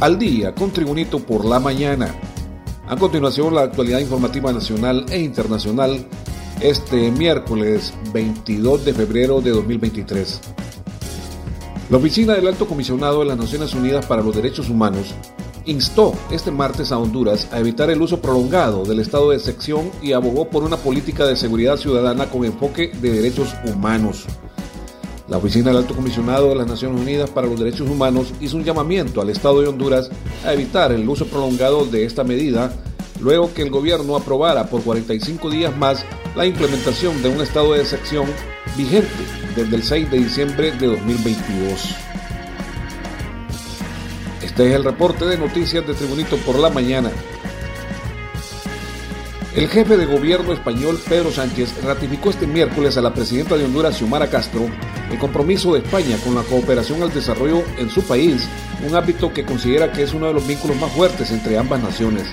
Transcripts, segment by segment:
al día con Tribunito por la mañana. A continuación, la actualidad informativa nacional e internacional este miércoles 22 de febrero de 2023. La Oficina del Alto Comisionado de las Naciones Unidas para los Derechos Humanos instó este martes a Honduras a evitar el uso prolongado del estado de sección y abogó por una política de seguridad ciudadana con enfoque de derechos humanos. La Oficina del Alto Comisionado de las Naciones Unidas para los Derechos Humanos hizo un llamamiento al Estado de Honduras a evitar el uso prolongado de esta medida luego que el gobierno aprobara por 45 días más la implementación de un estado de sección vigente desde el 6 de diciembre de 2022. Este es el reporte de noticias de Tribunito por la mañana. El jefe de gobierno español Pedro Sánchez ratificó este miércoles a la presidenta de Honduras, Xiomara Castro, el compromiso de España con la cooperación al desarrollo en su país, un ámbito que considera que es uno de los vínculos más fuertes entre ambas naciones.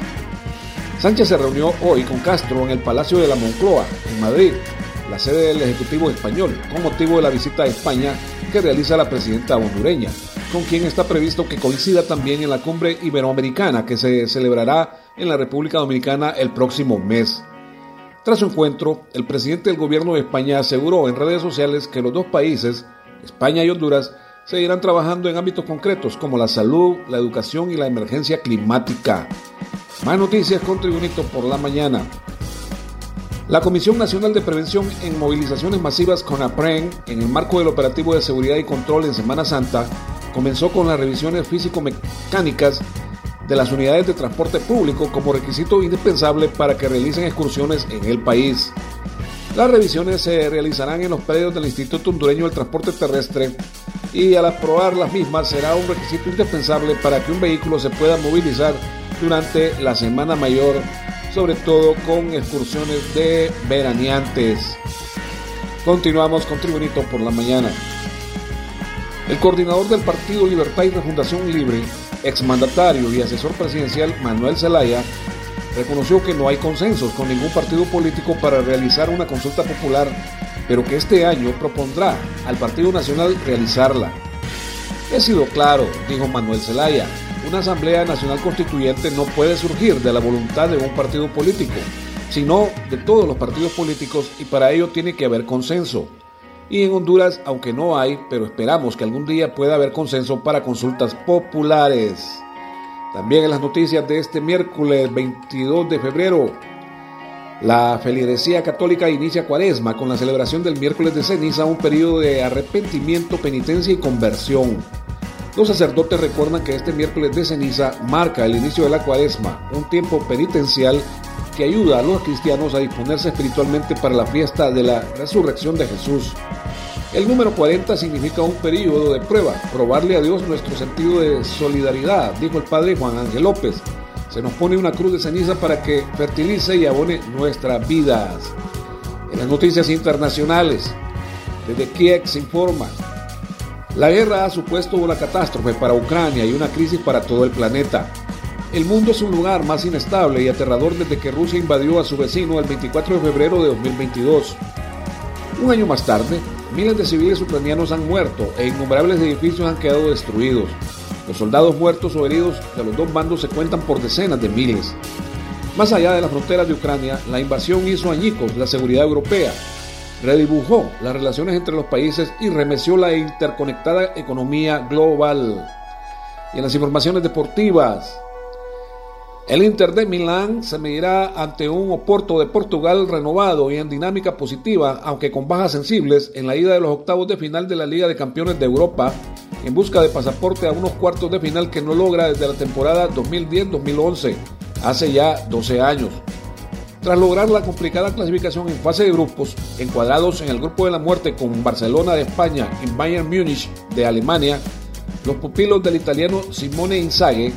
Sánchez se reunió hoy con Castro en el Palacio de la Moncloa, en Madrid, la sede del Ejecutivo español, con motivo de la visita a España que realiza la presidenta hondureña, con quien está previsto que coincida también en la cumbre iberoamericana que se celebrará en la República Dominicana el próximo mes. Tras su encuentro, el presidente del gobierno de España aseguró en redes sociales que los dos países, España y Honduras, seguirán trabajando en ámbitos concretos como la salud, la educación y la emergencia climática. Más noticias con Tribunito por la mañana. La Comisión Nacional de Prevención en Movilizaciones Masivas CONAPREN, en el marco del operativo de seguridad y control en Semana Santa, comenzó con las revisiones físico-mecánicas de las unidades de transporte público como requisito indispensable para que realicen excursiones en el país. Las revisiones se realizarán en los predios del Instituto Hondureño del Transporte Terrestre y al aprobar las mismas será un requisito indispensable para que un vehículo se pueda movilizar durante la Semana Mayor, sobre todo con excursiones de veraneantes. Continuamos con Tribunito por la mañana. El coordinador del Partido Libertad y Refundación Libre, exmandatario y asesor presidencial Manuel Zelaya, reconoció que no hay consensos con ningún partido político para realizar una consulta popular, pero que este año propondrá al Partido Nacional realizarla. He sido claro, dijo Manuel Zelaya, una Asamblea Nacional Constituyente no puede surgir de la voluntad de un partido político, sino de todos los partidos políticos y para ello tiene que haber consenso. Y en Honduras, aunque no hay, pero esperamos que algún día pueda haber consenso para consultas populares. También en las noticias de este miércoles 22 de febrero, la feligresía católica inicia cuaresma con la celebración del miércoles de ceniza, un periodo de arrepentimiento, penitencia y conversión. Los sacerdotes recuerdan que este miércoles de ceniza marca el inicio de la cuaresma, un tiempo penitencial que ayuda a los cristianos a disponerse espiritualmente para la fiesta de la resurrección de Jesús. El número 40 significa un periodo de prueba, probarle a Dios nuestro sentido de solidaridad, dijo el padre Juan Ángel López. Se nos pone una cruz de ceniza para que fertilice y abone nuestras vidas. En las noticias internacionales, desde Kiev se informa, la guerra ha supuesto una catástrofe para Ucrania y una crisis para todo el planeta. El mundo es un lugar más inestable y aterrador desde que Rusia invadió a su vecino el 24 de febrero de 2022. Un año más tarde, miles de civiles ucranianos han muerto e innumerables edificios han quedado destruidos. Los soldados muertos o heridos de los dos bandos se cuentan por decenas de miles. Más allá de las fronteras de Ucrania, la invasión hizo añicos la seguridad europea, redibujó las relaciones entre los países y remeció la interconectada economía global. Y en las informaciones deportivas, el Inter de Milán se medirá ante un Oporto de Portugal renovado y en dinámica positiva, aunque con bajas sensibles, en la ida de los octavos de final de la Liga de Campeones de Europa, en busca de pasaporte a unos cuartos de final que no logra desde la temporada 2010-2011, hace ya 12 años. Tras lograr la complicada clasificación en fase de grupos, encuadrados en el grupo de la muerte con Barcelona de España y Bayern Múnich de Alemania, los pupilos del italiano Simone Inzaghi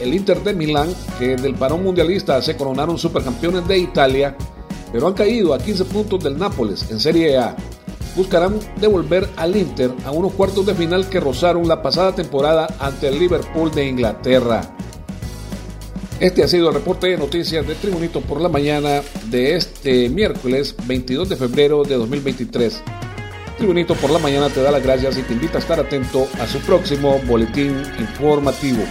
el Inter de Milán, que del parón mundialista se coronaron supercampeones de Italia, pero han caído a 15 puntos del Nápoles en Serie A. Buscarán devolver al Inter a unos cuartos de final que rozaron la pasada temporada ante el Liverpool de Inglaterra. Este ha sido el reporte de noticias de Tribunito por la mañana de este miércoles 22 de febrero de 2023. Tribunito por la mañana te da las gracias y te invita a estar atento a su próximo boletín informativo.